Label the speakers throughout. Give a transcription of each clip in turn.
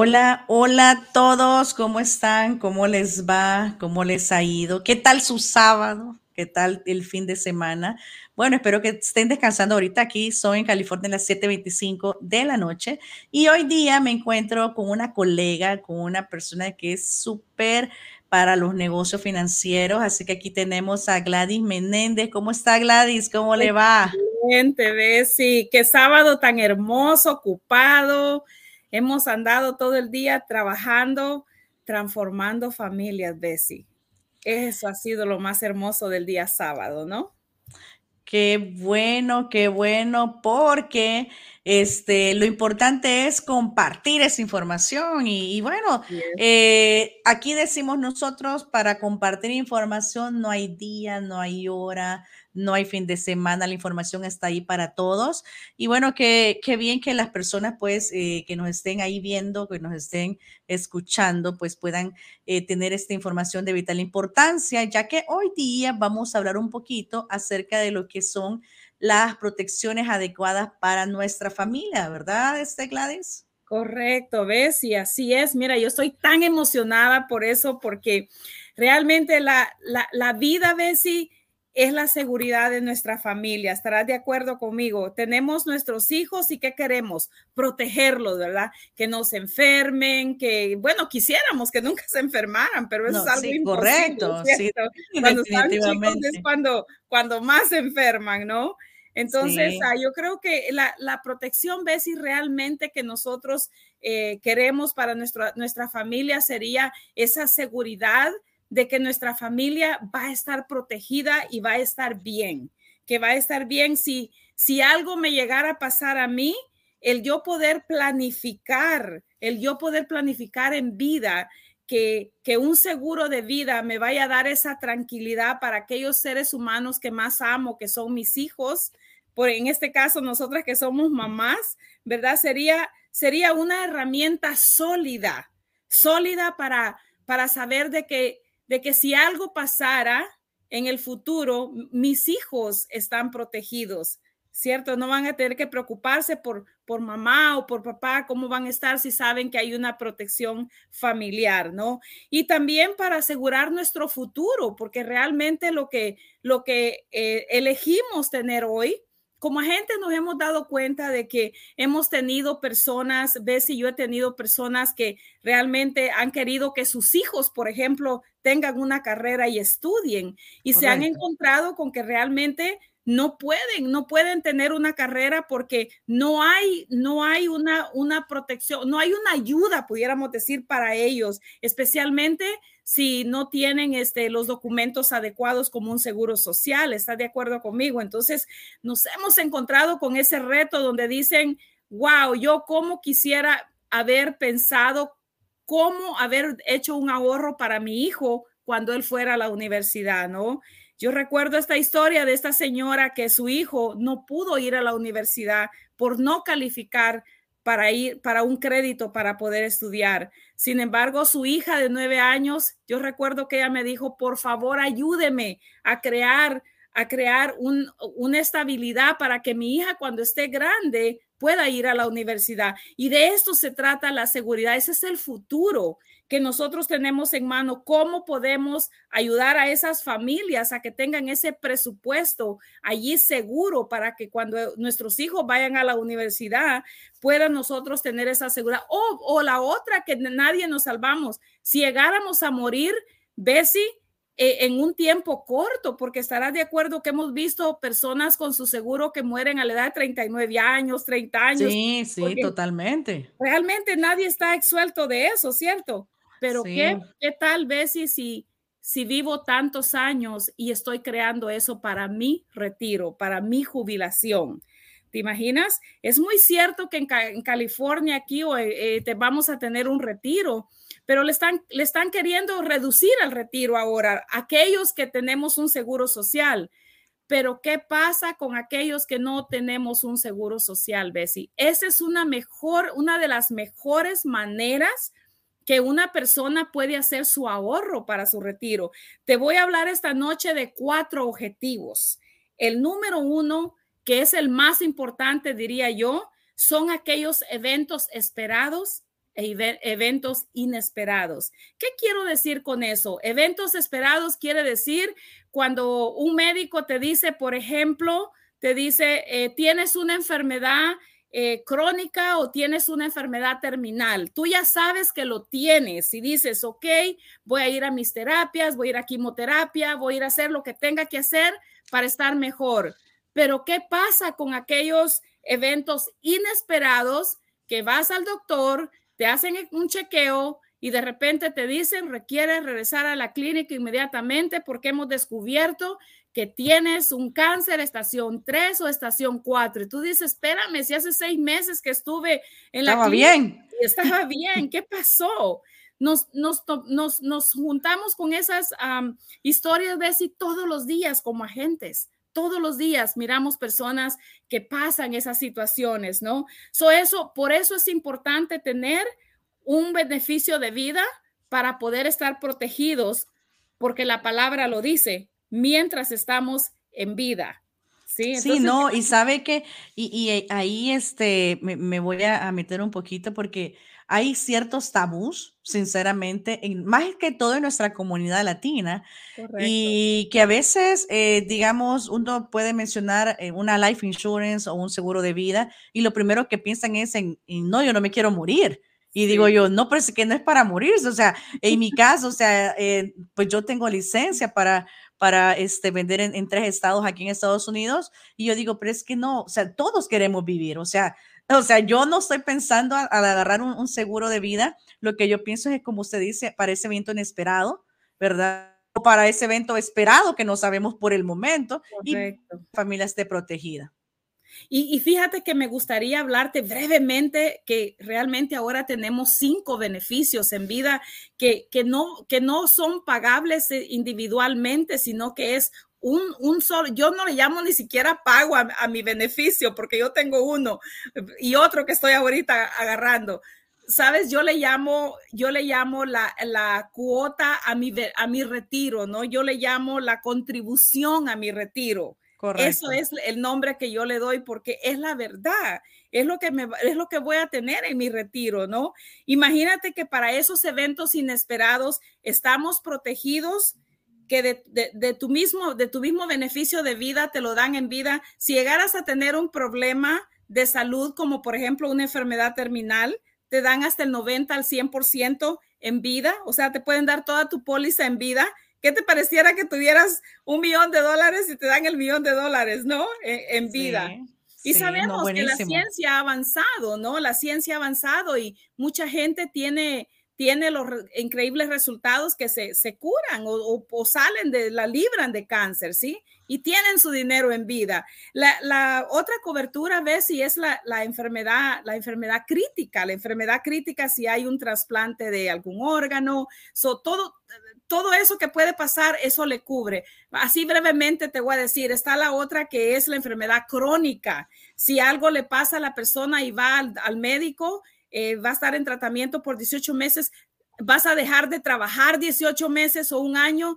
Speaker 1: Hola, hola a todos, ¿cómo están? ¿Cómo les va? ¿Cómo les ha ido? ¿Qué tal su sábado? ¿Qué tal el fin de semana? Bueno, espero que estén descansando ahorita. Aquí soy en California a las 7:25 de la noche y hoy día me encuentro con una colega, con una persona que es súper para los negocios financieros. Así que aquí tenemos a Gladys Menéndez. ¿Cómo está Gladys? ¿Cómo le va?
Speaker 2: Excelente, Bessie. Qué sábado tan hermoso, ocupado. Hemos andado todo el día trabajando, transformando familias, Bessie. Eso ha sido lo más hermoso del día sábado, ¿no?
Speaker 1: Qué bueno, qué bueno, porque este, lo importante es compartir esa información y, y bueno, eh, aquí decimos nosotros, para compartir información no hay día, no hay hora, no hay fin de semana, la información está ahí para todos. Y bueno, qué, bien que las personas pues eh, que nos estén ahí viendo, que nos estén escuchando, pues puedan eh, tener esta información de vital importancia, ya que hoy día vamos a hablar un poquito acerca de lo que son las protecciones adecuadas para nuestra familia, ¿verdad, este Gladys?
Speaker 2: Correcto, ves, y así es. Mira, yo estoy tan emocionada por eso, porque realmente la, la, la vida, Bessie, es la seguridad de nuestra familia. Estarás de acuerdo conmigo. Tenemos nuestros hijos y ¿qué queremos? Protegerlos, ¿verdad? Que no se enfermen, que, bueno, quisiéramos que nunca se enfermaran, pero eso es algo sí, correcto. Sí, cuando están chicos es cuando, cuando más se enferman, ¿no? Entonces, ah, yo creo que la, la protección, si realmente que nosotros eh, queremos para nuestra, nuestra familia sería esa seguridad de que nuestra familia va a estar protegida y va a estar bien, que va a estar bien si, si algo me llegara a pasar a mí, el yo poder planificar, el yo poder planificar en vida, que, que, un seguro de vida me vaya a dar esa tranquilidad para aquellos seres humanos que más amo, que son mis hijos, por en este caso nosotras que somos mamás, ¿verdad? Sería, sería una herramienta sólida, sólida para, para saber de que de que si algo pasara en el futuro, mis hijos están protegidos, ¿cierto? No van a tener que preocuparse por, por mamá o por papá, cómo van a estar si saben que hay una protección familiar, ¿no? Y también para asegurar nuestro futuro, porque realmente lo que, lo que eh, elegimos tener hoy como gente nos hemos dado cuenta de que hemos tenido personas, ves y yo he tenido personas que realmente han querido que sus hijos, por ejemplo, tengan una carrera y estudien y se han encontrado con que realmente no pueden, no pueden tener una carrera porque no hay, no hay una, una protección, no hay una ayuda, pudiéramos decir, para ellos, especialmente si no tienen este, los documentos adecuados como un seguro social. ¿Está de acuerdo conmigo? Entonces, nos hemos encontrado con ese reto donde dicen, wow, yo como quisiera haber pensado cómo haber hecho un ahorro para mi hijo cuando él fuera a la universidad, ¿no? Yo recuerdo esta historia de esta señora que su hijo no pudo ir a la universidad por no calificar para ir para un crédito para poder estudiar. Sin embargo, su hija de nueve años, yo recuerdo que ella me dijo, por favor, ayúdeme a crear, a crear una estabilidad para que mi hija cuando esté grande pueda ir a la universidad. Y de esto se trata la seguridad. Ese es el futuro que nosotros tenemos en mano, cómo podemos ayudar a esas familias a que tengan ese presupuesto allí seguro para que cuando nuestros hijos vayan a la universidad puedan nosotros tener esa seguridad. O, la otra, que nadie nos salvamos. Si llegáramos a morir, Bessie, eh, en un tiempo corto, porque estarás de acuerdo que hemos visto personas con su seguro que mueren a la edad de 39 años, 30 años.
Speaker 1: Sí, sí, totalmente.
Speaker 2: Realmente nadie está exuelto de eso, ¿cierto? Pero ¿qué, ¿qué, tal vez si, si vivo tantos años y estoy creando eso para mi retiro, para mi jubilación? ¿Te imaginas? Es muy cierto que en, California aquí eh, te vamos a tener un retiro, pero le están, le están queriendo reducir el retiro ahora, aquellos que tenemos un seguro social. Pero ¿qué pasa con aquellos que no tenemos un seguro social, Bessie? Esa es una mejor, una de las mejores maneras que una persona puede hacer su ahorro para su retiro. Te voy a hablar esta noche de cuatro objetivos. El número uno, que es el más importante, diría yo, son aquellos eventos esperados e eventos inesperados. ¿Qué quiero decir con eso? Eventos esperados quiere decir cuando un médico te dice, por ejemplo, te dice, eh, tienes una enfermedad eh, crónica o tienes una enfermedad terminal. Tú ya sabes que lo tienes y dices, ok, voy a ir a mis terapias, voy a ir a quimioterapia, voy a ir a hacer lo que tenga que hacer para estar mejor. Pero ¿qué pasa con aquellos eventos inesperados que vas al doctor, te hacen un chequeo y de repente te dicen requiere regresar a la clínica inmediatamente porque hemos descubierto que tienes un cáncer estación 3 o estación 4 y tú dices, espérame, si hace seis meses que estuve en la
Speaker 1: estaba bien.
Speaker 2: estaba bien, ¿qué pasó? Nos, nos, nos, nos juntamos con esas historias de si todos los días como agentes todos los días miramos personas que pasan esas situaciones, ¿no? So eso, por eso es importante tener un beneficio de vida para poder estar protegidos, porque la palabra lo dice, mientras estamos en vida.
Speaker 1: Sí, sí, no, y sabe que, y, ahí este, me, voy a, meter un poquito porque hay ciertos tabús, sinceramente, en, más que todo en nuestra comunidad latina, y que a veces, eh, digamos, uno puede mencionar eh, una life insurance o un seguro de vida, y lo primero que piensan es en, no, yo no me quiero morir. Y digo yo, no, pero es que no es para morirse. O sea, en mi caso, o sea, eh, pues yo tengo licencia para, para este, vender en, tres estados aquí en Estados Unidos. Y yo digo, pero es que no, o sea, todos queremos vivir. O sea, o sea, yo no estoy pensando al agarrar un, seguro de vida. Lo que yo pienso es, como usted dice, para ese evento inesperado, ¿verdad? O para ese evento esperado que no sabemos por el momento y la familia esté protegida.
Speaker 2: Y, fíjate que me gustaría hablarte brevemente que realmente ahora tenemos cinco beneficios en vida que, que, no, que no son pagables eh, individualmente, sino que es un, un, solo, yo no le llamo ni siquiera pago a, a, mi beneficio porque yo tengo uno y otro que estoy ahorita agarrando. Sabes, yo le llamo, yo le llamo la, la cuota a mi, a mi retiro, ¿no? Yo le llamo la contribución a mi retiro. Eso es el nombre que yo le doy porque es la verdad, es lo que me es lo que voy a tener en mi retiro, ¿no? Imagínate que para esos eventos inesperados estamos protegidos que de, tu mismo de tu mismo beneficio de vida te lo dan en vida. Si llegaras a tener un problema de salud como por ejemplo una enfermedad terminal, te dan hasta el 90 al 100% en vida, o sea, te pueden dar toda tu póliza en vida ¿Qué te pareciera que tuvieras un millón de dólares y te dan el millón de dólares, ¿no? E, en, vida. y sabemos que la ciencia ha avanzado, ¿no? La ciencia ha avanzado y mucha gente tiene, tiene los increíbles resultados que se, se curan o, o, salen de la libran de cáncer, ¿sí? Y tienen su dinero en vida. La, la otra cobertura, ves, si es la, la, enfermedad, la enfermedad crítica. La enfermedad crítica, si hay un trasplante de algún órgano, so, todo, todo eso que puede pasar, eso le cubre. Así brevemente te voy a decir, está la otra que es la enfermedad crónica. Si algo le pasa a la persona y va al, médico, eh, va a estar en tratamiento por 18 meses, vas a dejar de trabajar 18 meses o un año,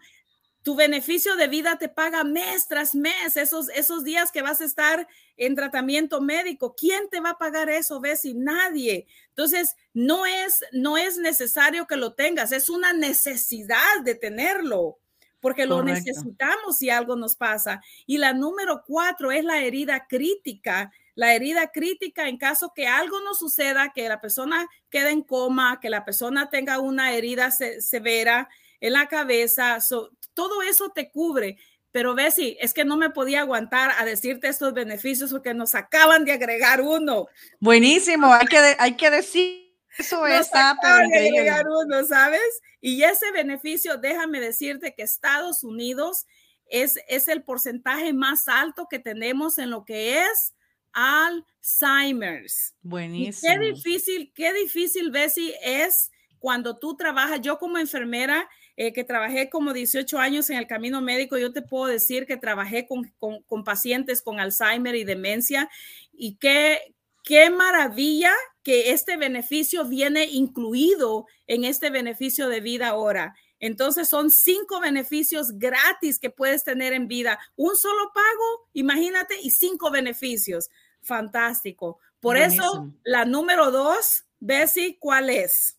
Speaker 2: tu beneficio de vida te paga mes tras mes, esos, esos días que vas a estar en tratamiento médico. ¿Quién te va a pagar eso, Bessie? Nadie. Entonces, no es, no es necesario que lo tengas, es una necesidad de tenerlo, porque lo necesitamos si algo nos pasa. Y la número cuatro es la herida crítica. La herida crítica en caso que algo no suceda, que la persona quede en coma, que la persona tenga una herida severa en la cabeza, todo eso te cubre. Pero Bessie, es que no me podía aguantar a decirte estos beneficios porque nos acaban de agregar uno.
Speaker 1: Buenísimo, hay que, hay que decir. Eso está
Speaker 2: agregar uno, ¿sabes? Y ese beneficio, déjame decirte que Estados Unidos es, es el porcentaje más alto que tenemos en lo que es Alzheimer's.
Speaker 1: Buenísimo.
Speaker 2: qué difícil, qué difícil, Bessie, es cuando tú trabajas. Yo como enfermera, eh, que trabajé como 18 años en el camino médico, yo te puedo decir que trabajé con, con, pacientes con Alzheimer y demencia y qué, qué maravilla que este beneficio viene incluido en este beneficio de vida ahora. Entonces son cinco beneficios gratis que puedes tener en vida. Un solo pago, imagínate, y cinco beneficios. Fantástico. Por eso la número dos Bessie, ¿cuál es?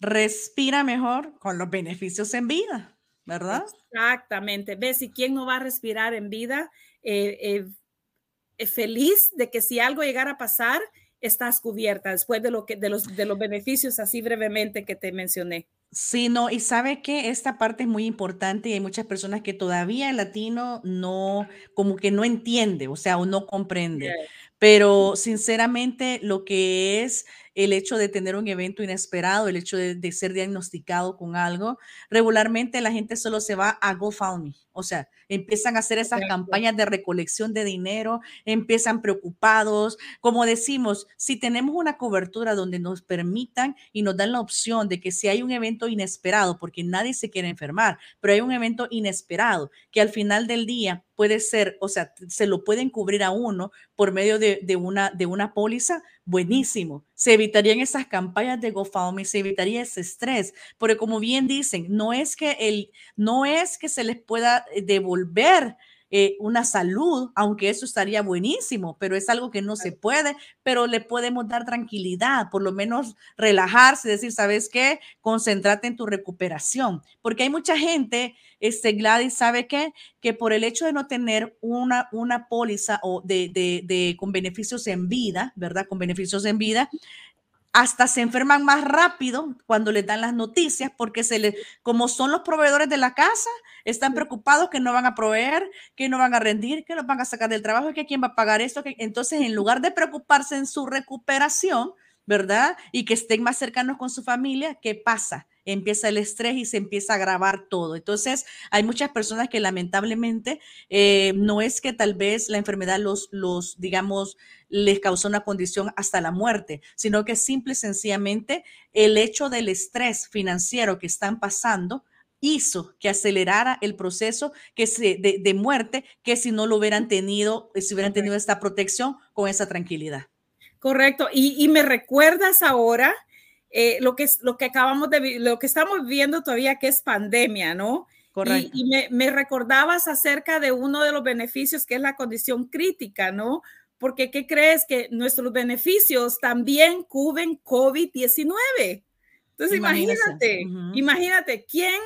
Speaker 1: Respira mejor con los beneficios en vida, ¿verdad?
Speaker 2: Exactamente. Bessie, ¿quién no va a respirar en vida? Eh, eh, eh, feliz de que si algo llegara a pasar, estás cubierta después de, lo que, de, los, de los beneficios así brevemente que te mencioné.
Speaker 1: Sí, no, y sabe que esta parte es muy importante y hay muchas personas que todavía el latino no, como que no entiende, o sea, o no comprende. Pero sinceramente lo que es el hecho de tener un evento inesperado, el hecho de, ser diagnosticado con algo, regularmente la gente solo se va a GoFundMe, o sea, empiezan a hacer esas campañas de recolección de dinero, empiezan preocupados. Como decimos, si tenemos una cobertura donde nos permitan y nos dan la opción de que si hay un evento inesperado, porque nadie se quiere enfermar, pero hay un evento inesperado que al final del día puede ser, o sea, se lo pueden cubrir a uno por medio de, una, de una póliza, buenísimo. Se evitarían esas campañas de GoFundMe, se evitaría ese estrés, porque como bien dicen, no es que el, no es que se les pueda eh, devolver eh, una salud, aunque eso estaría buenísimo, pero es algo que no se puede, pero le podemos dar tranquilidad, por lo menos relajarse, decir, ¿sabes qué? Concéntrate en tu recuperación, porque hay mucha gente, este Gladys, ¿sabe qué? Que por el hecho de no tener una, una póliza o de, de, de con beneficios en vida, ¿verdad? Con beneficios en vida, hasta se enferman más rápido cuando les dan las noticias porque se les, como son los proveedores de la casa, están preocupados que no van a proveer, que no van a rendir, que los van a sacar del trabajo, que quién va a pagar esto. Que, entonces, en lugar de preocuparse en su recuperación, ¿verdad? Y que estén más cercanos con su familia, ¿qué pasa? Empieza el estrés y se empieza a agravar todo. Entonces, hay muchas personas que lamentablemente eh, no es que tal vez la enfermedad los, los, digamos, les causó una condición hasta la muerte, sino que simple y sencillamente el hecho del estrés financiero que están pasando hizo que acelerara el proceso que se, de, de muerte que si no lo hubieran tenido, si hubieran tenido esta protección con esa tranquilidad.
Speaker 2: Correcto. Y, me recuerdas ahora eh, lo, que, lo que acabamos de lo que estamos viviendo todavía, que es pandemia, ¿no? Correcto. Y, me, recordabas acerca de uno de los beneficios que es la condición crítica, ¿no? Porque, ¿qué crees? Que nuestros beneficios también cubren COVID-19. Entonces, imagínate, imagínate, ¿quién,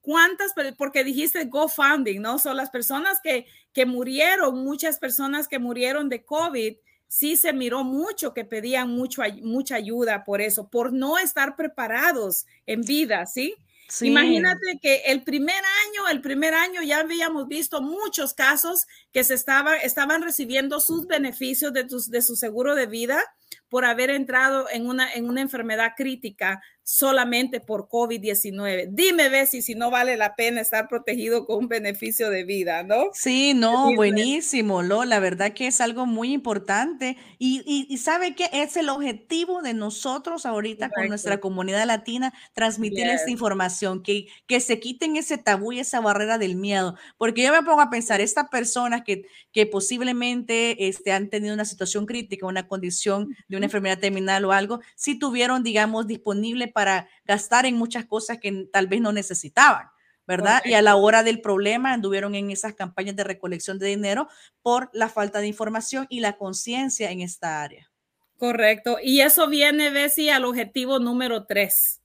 Speaker 2: cuántas, porque dijiste GoFunding, ¿no? Son las personas que, que murieron, muchas personas que murieron de COVID, sí se miró mucho que pedían mucho, mucha ayuda por eso, por no estar preparados en vida, ¿sí? Imagínate que el primer año, el primer año ya habíamos visto muchos casos que se estaba, estaban recibiendo sus beneficios de, de su seguro de vida por haber entrado en una, en una enfermedad crítica solamente por COVID-19. Dime, Bessie, si no vale la pena estar protegido con un beneficio de vida, ¿no?
Speaker 1: Sí, no, buenísimo, Lo, la verdad que es algo muy importante. Y, y, sabe que es el objetivo de nosotros ahorita con nuestra comunidad latina, transmitir esta información, que, que se quiten ese tabú y esa barrera del miedo, porque yo me pongo a pensar, estas personas que, que posiblemente este, han tenido una situación crítica, una condición de una enfermedad terminal o algo, si tuvieron, digamos, disponible para gastar en muchas cosas que tal vez no necesitaban. ¿verdad? Y a la hora del problema anduvieron en esas campañas de recolección de dinero por la falta de información y la conciencia en esta área.
Speaker 2: Correcto. Y eso viene, Bessie, al objetivo número tres.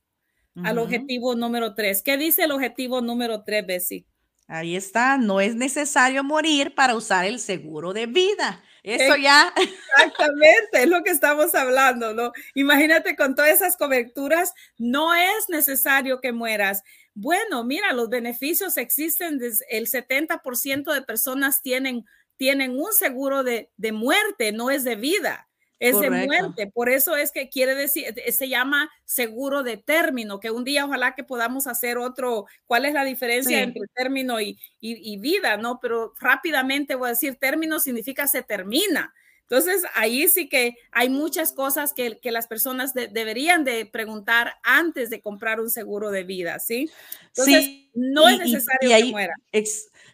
Speaker 2: Al objetivo número tres. ¿Qué dice el objetivo número tres, Bessie?
Speaker 1: Ahí está. No es necesario morir para usar el seguro de vida. Eso ya.
Speaker 2: Exactamente, es lo que estamos hablando, ¿no? Imagínate con todas esas coberturas, no es necesario que mueras. Bueno, mira, los beneficios existen, el 70% de personas tienen, tienen un seguro de, de muerte, no es de vida es de muerte. Por eso es que quiere decir, eh, se llama seguro de término, que un día ojalá que podamos hacer otro, cuál es la diferencia entre término y, y, vida, ¿no? Pero rápidamente voy a decir, término significa se termina. Entonces, ahí sí que hay muchas cosas que, que las personas deberían de preguntar antes de comprar un seguro de vida, ¿sí? Entonces, sí, no es necesario que muera.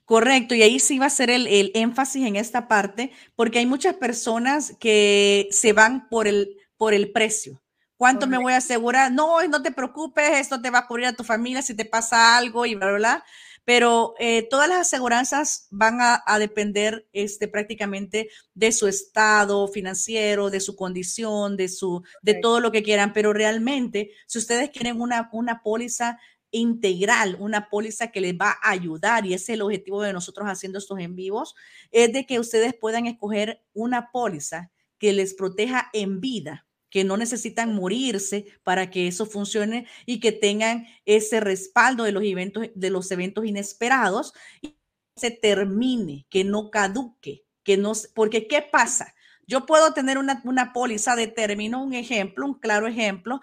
Speaker 1: Correcto, y ahí sí va a ser el, énfasis en esta parte, porque hay muchas personas que se van por el, por el precio. ¿Cuánto me voy a asegurar? No, no te preocupes, esto te va a cubrir a tu familia si te pasa algo y bla, bla, bla. Pero eh, todas las aseguranzas van a, depender este, prácticamente de su estado financiero, de su condición, de, su, de todo lo que quieran, pero realmente si ustedes quieren una, una póliza integral, una póliza que les va a ayudar y ese es el objetivo de nosotros haciendo estos en vivos, es de que ustedes puedan escoger una póliza que les proteja en vida, que no necesitan morirse para que eso funcione y que tengan ese respaldo de los eventos, de los eventos inesperados y se termine, que no caduque, que no, porque ¿qué pasa? Yo puedo tener una, una póliza de término, un ejemplo, un claro ejemplo,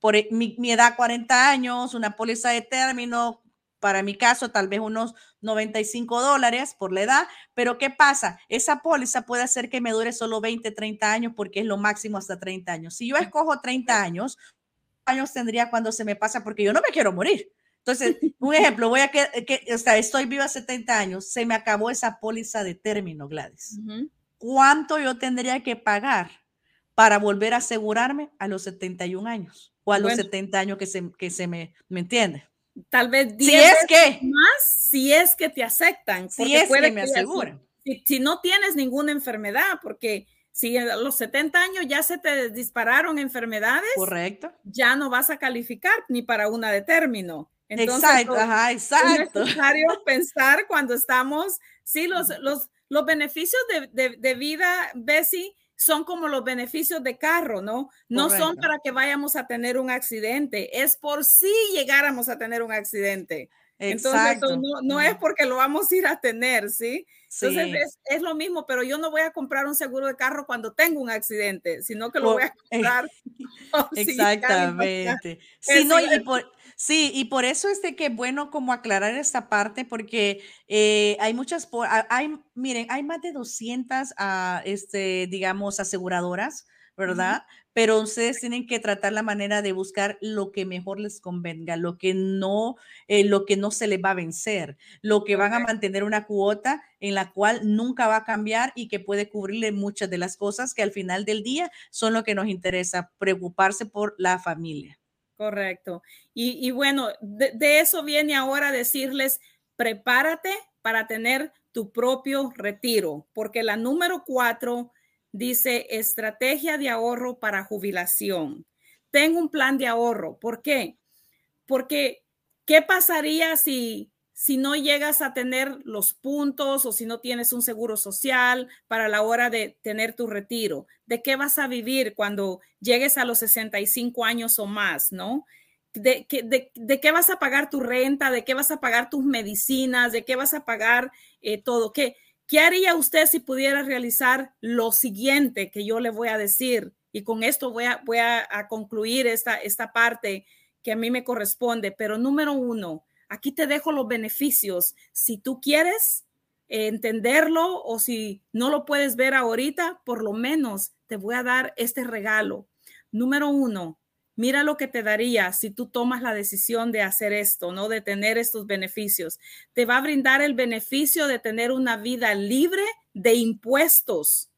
Speaker 1: por e, mi, mi edad 40 años, una póliza de término, para mi caso, tal vez unos 95 dólares por la edad, pero ¿qué pasa? Esa póliza puede hacer que me dure solo 20, 30 años porque es lo máximo hasta 30 años. Si yo escojo 30 años, años tendría cuando se me pasa porque yo no me quiero morir. Entonces, un ejemplo, voy a que, que o sea, estoy viva 70 años, se me acabó esa póliza de término, Gladys. ¿Cuánto yo tendría que pagar para volver a asegurarme a los 71 años o a los 70 años que se, que se me, ¿me entiende?
Speaker 2: Tal vez
Speaker 1: 10 si es que,
Speaker 2: más si es que te aceptan.
Speaker 1: Si es que me aseguran.
Speaker 2: Si, no tienes ninguna enfermedad, porque si a los 70 años ya se te dispararon enfermedades,
Speaker 1: correcto,
Speaker 2: ya no vas a calificar ni para una de término.
Speaker 1: Entonces, exacto, ajá, exacto.
Speaker 2: Es necesario pensar cuando estamos, sí, los, los, los beneficios de, de, de vida, Bessie, son como los beneficios de carro, ¿no? No son para que vayamos a tener un accidente, es por si llegáramos a tener un accidente. Entonces, no, no, es porque lo vamos a ir a tener, ¿sí? Entonces, es, es, lo mismo, pero yo no voy a comprar un seguro de carro cuando tengo un accidente, sino que lo voy a comprar.
Speaker 1: Exactamente. Sí, no, y por, Sí, y por eso es de que bueno como aclarar esta parte, porque eh, hay muchas, hay, miren, hay más de 200, ah, este, digamos, aseguradoras, ¿verdad? Pero ustedes tienen que tratar la manera de buscar lo que mejor les convenga, lo que no, eh, lo que no se les va a vencer, lo que van a mantener una cuota en la cual nunca va a cambiar y que puede cubrirle muchas de las cosas que al final del día son lo que nos interesa, preocuparse por la familia.
Speaker 2: Correcto. Y, bueno, de, eso viene ahora decirles, prepárate para tener tu propio retiro, porque la número cuatro dice estrategia de ahorro para jubilación. Tengo un plan de ahorro. ¿Por qué? Porque, ¿qué pasaría si si no llegas a tener los puntos o si no tienes un seguro social para la hora de tener tu retiro? ¿De qué vas a vivir cuando llegues a los 65 años o más, no? ¿De, qué vas a pagar tu renta? ¿De qué vas a pagar tus medicinas? ¿De qué vas a pagar eh, todo? ¿Qué, ¿Qué haría usted si pudiera realizar lo siguiente que yo le voy a decir? Y con esto voy a, voy a concluir esta, esta parte que a mí me corresponde. Pero número uno, Aquí te dejo los beneficios. Si tú quieres entenderlo o si no lo puedes ver ahorita, por lo menos te voy a dar este regalo. Número uno, mira lo que te daría si tú tomas la decisión de hacer esto, ¿no? De tener estos beneficios. Te va a brindar el beneficio de tener una vida libre de impuestos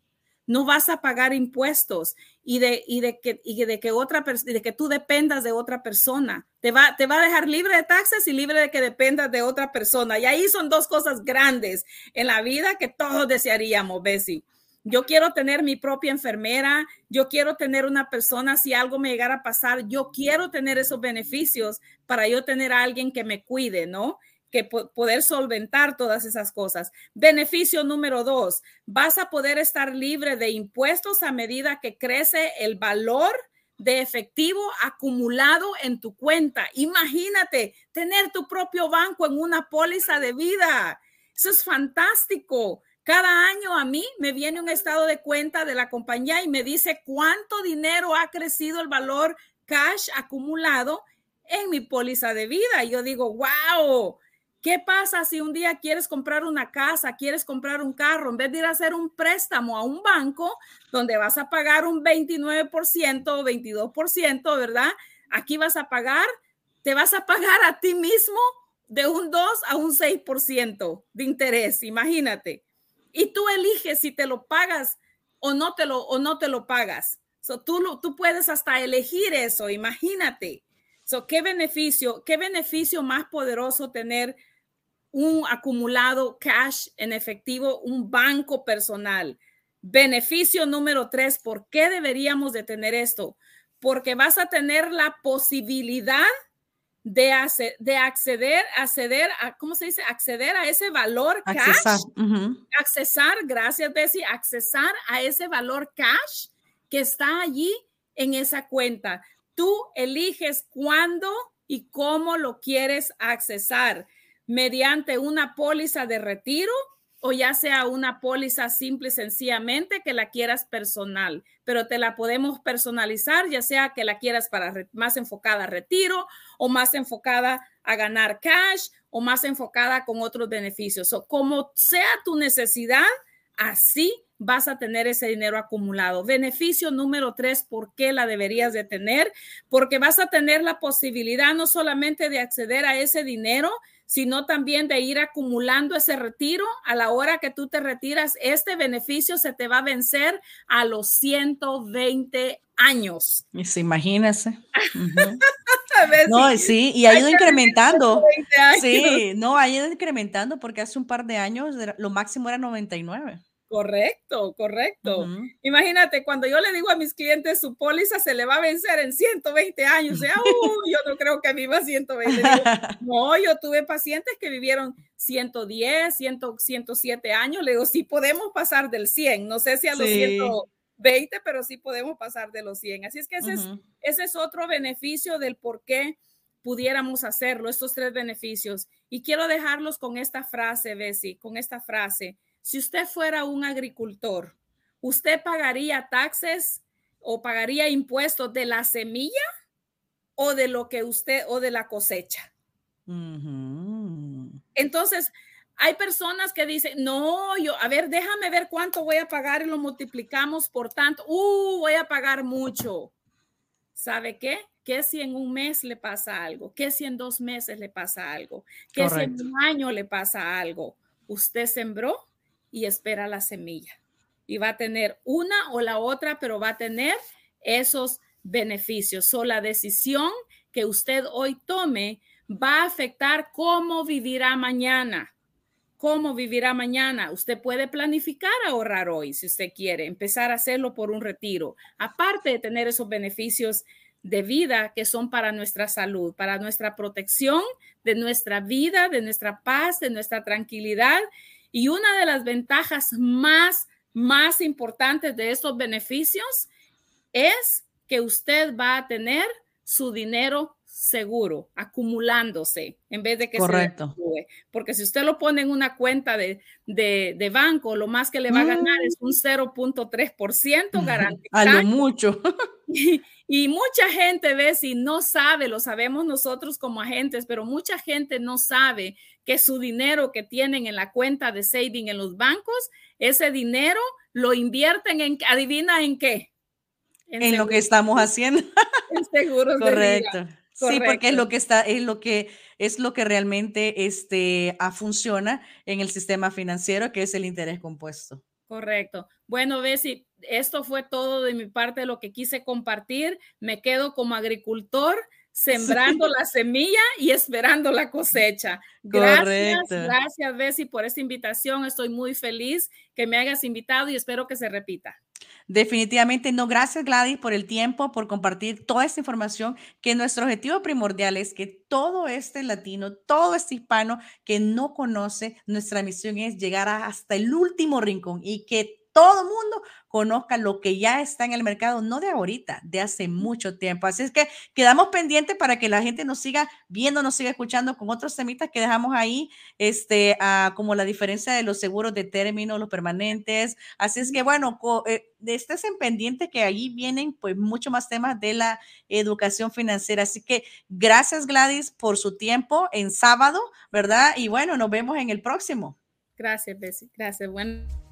Speaker 2: no vas a pagar impuestos y de, y de, que, y de que otra de que tú dependas de otra persona. Te va, te va a dejar libre de taxes y libre de que dependas de otra persona. Y ahí son dos cosas grandes en la vida que todos desearíamos, Bessie. Yo quiero tener mi propia enfermera, yo quiero tener una persona, si algo me llegara a pasar, yo quiero tener esos beneficios para yo tener a alguien que me cuide, ¿no? Que poder solventar todas esas cosas. Beneficio número dos, vas a poder estar libre de impuestos a medida que crece el valor de efectivo acumulado en tu cuenta. Imagínate tener tu propio banco en una póliza de vida. Eso es fantástico. Cada año a mí me viene un estado de cuenta de la compañía y me dice cuánto dinero ha crecido el valor cash acumulado en mi póliza de vida. Y yo digo, wow, ¿Qué pasa si un día quieres comprar una casa, quieres comprar un carro, en vez de ir a hacer un préstamo a un banco donde vas a pagar un 29% o 22%, ¿verdad? Aquí vas a pagar, te vas a pagar a ti mismo de un 2 a un 6% de interés, imagínate. Y tú eliges si te lo pagas o no te lo, o no te lo pagas. So, tú, tú puedes hasta elegir eso, imagínate. So, ¿Qué beneficio, qué beneficio más poderoso tener un acumulado cash en efectivo, un banco personal. Beneficio número tres, ¿por qué deberíamos de tener esto? Porque vas a tener la posibilidad de, de acceder, acceder a, ¿cómo se dice? Acceder a ese valor cash. Accesar, gracias Bessie, accesar a ese valor cash que está allí en esa cuenta. Tú eliges cuándo y cómo lo quieres accesar mediante una póliza de retiro o ya sea una póliza simple sencillamente que la quieras personal, pero te la podemos personalizar, ya sea que la quieras para más enfocada a retiro o más enfocada a ganar cash o más enfocada con otros beneficios. O como sea tu necesidad, así vas a tener ese dinero acumulado. Beneficio número tres, ¿por qué la deberías de tener? Porque vas a tener la posibilidad no solamente de acceder a ese dinero, sino también de ir acumulando ese retiro. A la hora que tú te retiras, este beneficio se te va a vencer a los 120 años.
Speaker 1: Imagínese. no, sí, y ha ido incrementando. Sí, no, ha ido incrementando porque hace un par de años lo máximo era 99.
Speaker 2: Correcto, correcto. Imagínate, cuando yo le digo a mis clientes su póliza se le va a vencer en 120 años, sea, yo no creo que viva 120. no, yo tuve pacientes que vivieron 110, 100, 107 años. Le digo, sí podemos pasar del 100, no sé si a los 120, pero sí podemos pasar de los 100. Así es que ese, es, ese es otro beneficio del por qué pudiéramos hacerlo, estos tres beneficios. Y quiero dejarlos con esta frase, Bessie, con esta frase si usted fuera un agricultor, ¿usted pagaría taxes o pagaría impuestos de la semilla o de lo que usted o de la cosecha? Entonces, hay personas que dicen, no, yo, a ver, déjame ver cuánto voy a pagar y lo multiplicamos por tanto. Uh, voy a pagar mucho. ¿Sabe qué? ¿Qué si en un mes le pasa algo? ¿Qué si en dos meses le pasa algo? ¿Qué si en un año le pasa algo? ¿Usted sembró? Y espera la semilla. Y va a tener una o la otra, pero va a tener esos beneficios. O la decisión que usted hoy tome va a afectar cómo vivirá mañana. ¿Cómo vivirá mañana? Usted puede planificar ahorrar hoy si usted quiere, empezar a hacerlo por un retiro. Aparte de tener esos beneficios de vida que son para nuestra salud, para nuestra protección de nuestra vida, de nuestra paz, de nuestra tranquilidad y una de las ventajas más, más importantes de estos beneficios es que usted va a tener su dinero seguro, acumulándose, en vez de que
Speaker 1: Correcto.
Speaker 2: se Porque si usted lo pone en una cuenta de, de, banco, lo más que le va a ganar es un 0.3% garantizado.
Speaker 1: A lo mucho.
Speaker 2: Y, mucha gente ve si no sabe, lo sabemos nosotros como agentes, pero mucha gente no sabe que su dinero que tienen en la cuenta de saving en los bancos, ese dinero lo invierten en, adivina en qué.
Speaker 1: En, lo que estamos haciendo.
Speaker 2: En seguros
Speaker 1: Correcto. Sí, porque es lo que está, es lo que es lo que realmente este, ah, funciona en el sistema financiero, que es el interés compuesto.
Speaker 2: Correcto. Bueno, Bessie, esto fue todo de mi parte lo que quise compartir. Me quedo como agricultor sembrando la semilla y esperando la cosecha. Gracias, gracias Bessie por esta invitación. Estoy muy feliz que me hayas invitado y espero que se repita.
Speaker 1: Definitivamente no. Gracias Gladys por el tiempo, por compartir toda esta información, que nuestro objetivo primordial es que todo este latino, todo este hispano que no conoce, nuestra misión es llegar hasta el último rincón y que todo mundo conozca lo que ya está en el mercado, no de ahorita, de hace mucho tiempo. Así es que quedamos pendientes para que la gente nos siga viendo, nos siga escuchando con otros temitas que dejamos ahí, este, ah, como la diferencia de los seguros de término, los permanentes. Así es que, bueno, eh, estés en pendiente que ahí vienen pues mucho más temas de la educación financiera. Así que gracias Gladys por su tiempo en sábado, ¿verdad? Y bueno, nos vemos en el próximo.
Speaker 2: Gracias, Bessie. Gracias. Bueno.